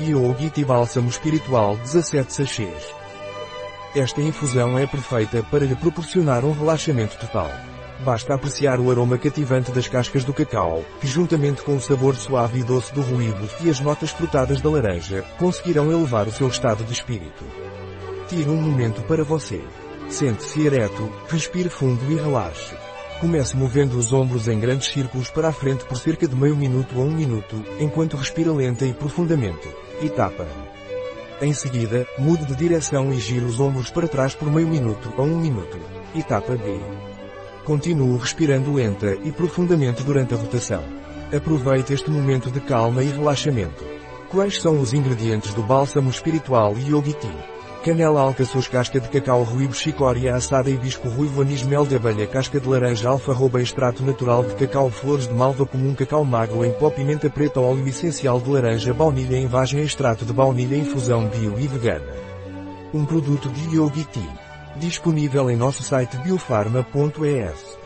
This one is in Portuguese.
Yogi Bálsamo Espiritual 17 sachês. Esta infusão é perfeita para lhe proporcionar um relaxamento total. Basta apreciar o aroma cativante das cascas do cacau, que juntamente com o sabor suave e doce do ruído e as notas frutadas da laranja, conseguirão elevar o seu estado de espírito. Tire um momento para você. Sente-se ereto, respire fundo e relaxe. Comece movendo os ombros em grandes círculos para a frente por cerca de meio minuto a um minuto, enquanto respira lenta e profundamente. Etapa. Em seguida, mude de direção e gire os ombros para trás por meio minuto a um minuto. Etapa B. Continue respirando lenta e profundamente durante a rotação. Aproveite este momento de calma e relaxamento. Quais são os ingredientes do bálsamo espiritual Yogi Tea? Canela alcaçuz casca de cacau ruíbo chicória assada hibisco ruivo anis mel de abelha casca de laranja alfarroba extrato natural de cacau flores de malva comum cacau magro em pó pimenta preta óleo essencial de laranja baunilha em vagem extrato de baunilha infusão bio e vegana. Um produto de Yogi Tea. Disponível em nosso site biofarma.es.